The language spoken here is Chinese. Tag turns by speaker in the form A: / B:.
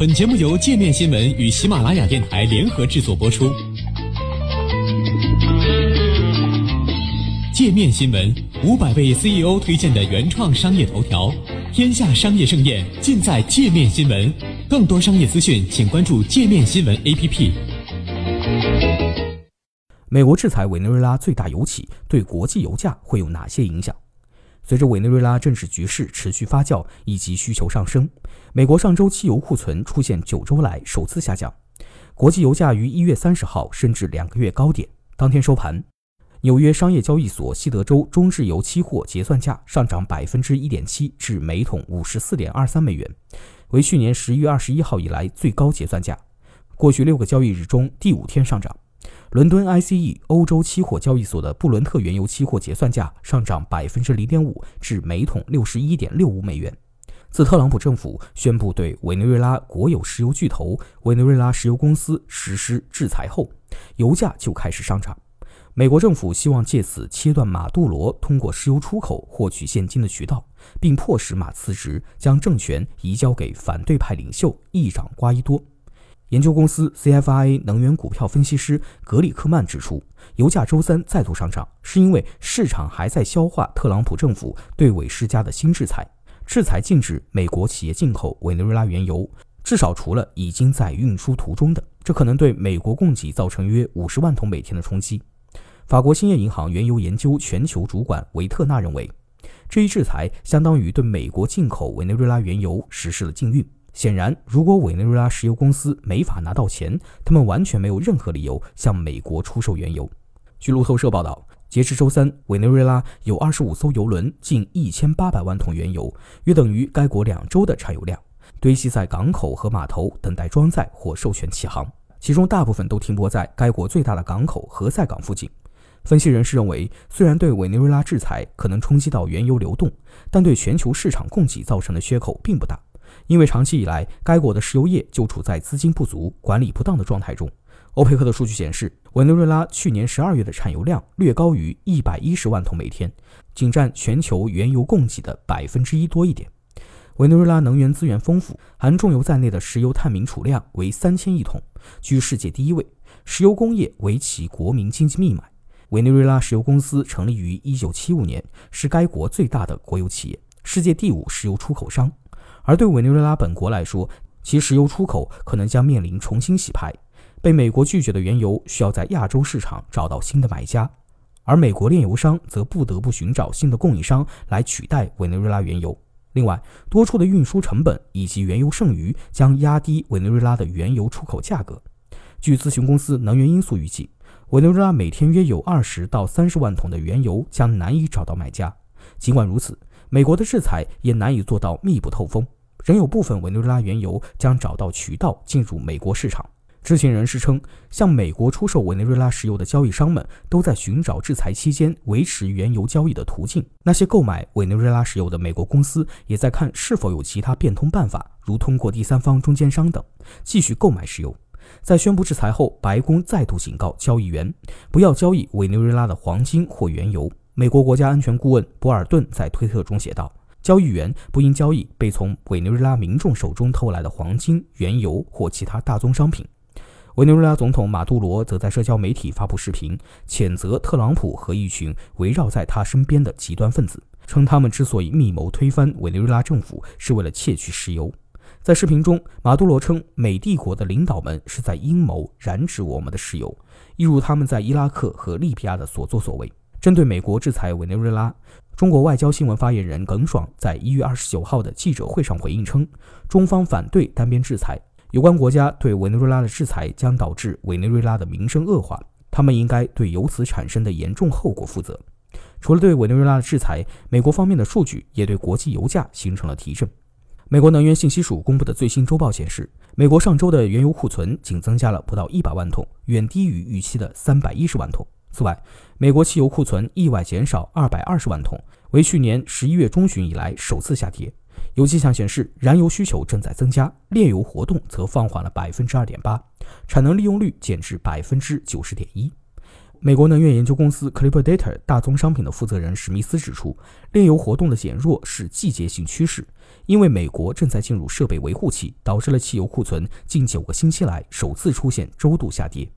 A: 本节目由界面新闻与喜马拉雅电台联合制作播出。界面新闻五百位 CEO 推荐的原创商业头条，天下商业盛宴尽在界面新闻。更多商业资讯，请关注界面新闻 APP。
B: 美国制裁委内瑞拉最大油企，对国际油价会有哪些影响？随着委内瑞拉政治局势持续发酵以及需求上升，美国上周汽油库存出现九周来首次下降，国际油价于一月三十号升至两个月高点。当天收盘，纽约商业交易所西德州中质油期货结算价上涨百分之一点七，至每桶五十四点二三美元，为去年十一月二十一号以来最高结算价，过去六个交易日中第五天上涨。伦敦 ICE 欧洲期货交易所的布伦特原油期货结算价上涨百分之零点五，至每桶六十一点六五美元。自特朗普政府宣布对委内瑞拉国有石油巨头委内瑞拉石油公司实施制裁后，油价就开始上涨。美国政府希望借此切断马杜罗通过石油出口获取现金的渠道，并迫使马辞职，将政权移交给反对派领袖议长瓜伊多。研究公司 CFIA 能源股票分析师格里克曼指出，油价周三再度上涨，是因为市场还在消化特朗普政府对委施加的新制裁。制裁禁止美国企业进口委内瑞拉原油，至少除了已经在运输途中的，这可能对美国供给造成约五十万桶每天的冲击。法国兴业银行原油研究全球主管维特纳认为，这一制裁相当于对美国进口委内瑞拉原油实施了禁运。显然，如果委内瑞拉石油公司没法拿到钱，他们完全没有任何理由向美国出售原油。据路透社报道，截至周三，委内瑞拉有二十五艘油轮，近一千八百万桶原油，约等于该国两周的产油量，堆积在港口和码头，等待装载或授权起航。其中大部分都停泊在该国最大的港口何塞港附近。分析人士认为，虽然对委内瑞拉制裁可能冲击到原油流动，但对全球市场供给造成的缺口并不大。因为长期以来，该国的石油业就处在资金不足、管理不当的状态中。欧佩克的数据显示，委内瑞拉去年十二月的产油量略高于一百一十万桶每天，仅占全球原油供给的百分之一多一点。委内瑞拉能源资源丰富，含重油在内的石油探明储量为三千亿桶，居世界第一位。石油工业为其国民经济命脉。委内瑞拉石油公司成立于一九七五年，是该国最大的国有企业，世界第五石油出口商。而对委内瑞拉本国来说，其石油出口可能将面临重新洗牌。被美国拒绝的原油需要在亚洲市场找到新的买家，而美国炼油商则不得不寻找新的供应商来取代委内瑞拉原油。另外，多出的运输成本以及原油剩余将压低委内瑞拉的原油出口价格。据咨询公司能源因素预计，委内瑞拉每天约有二十到三十万桶的原油将难以找到买家。尽管如此，美国的制裁也难以做到密不透风。仍有部分委内瑞拉原油将找到渠道进入美国市场。知情人士称，向美国出售委内瑞拉石油的交易商们都在寻找制裁期间维持原油交易的途径。那些购买委内瑞拉石油的美国公司也在看是否有其他变通办法，如通过第三方中间商等继续购买石油。在宣布制裁后，白宫再度警告交易员不要交易委内瑞拉的黄金或原油。美国国家安全顾问博尔顿在推特中写道。交易员不应交易被从委内瑞拉民众手中偷来的黄金、原油或其他大宗商品。委内瑞拉总统马杜罗则在社交媒体发布视频，谴责特朗普和一群围绕在他身边的极端分子，称他们之所以密谋推翻委内瑞拉政府，是为了窃取石油。在视频中，马杜罗称美帝国的领导们是在阴谋染指我们的石油，一如他们在伊拉克和利比亚的所作所为。针对美国制裁委内瑞拉，中国外交新闻发言人耿爽在一月二十九号的记者会上回应称，中方反对单边制裁，有关国家对委内瑞拉的制裁将导致委内瑞拉的名声恶化，他们应该对由此产生的严重后果负责。除了对委内瑞拉的制裁，美国方面的数据也对国际油价形成了提振。美国能源信息署公布的最新周报显示，美国上周的原油库存仅增加了不到一百万桶，远低于预期的三百一十万桶。此外，美国汽油库存意外减少二百二十万桶，为去年十一月中旬以来首次下跌。有迹象显示，燃油需求正在增加，炼油活动则放缓了百分之二点八，产能利用率减至百分之九十点一。美国能源研究公司 Clipper-Data 大宗商品的负责人史密斯指出，炼油活动的减弱是季节性趋势，因为美国正在进入设备维护期，导致了汽油库存近九个星期来首次出现周度下跌。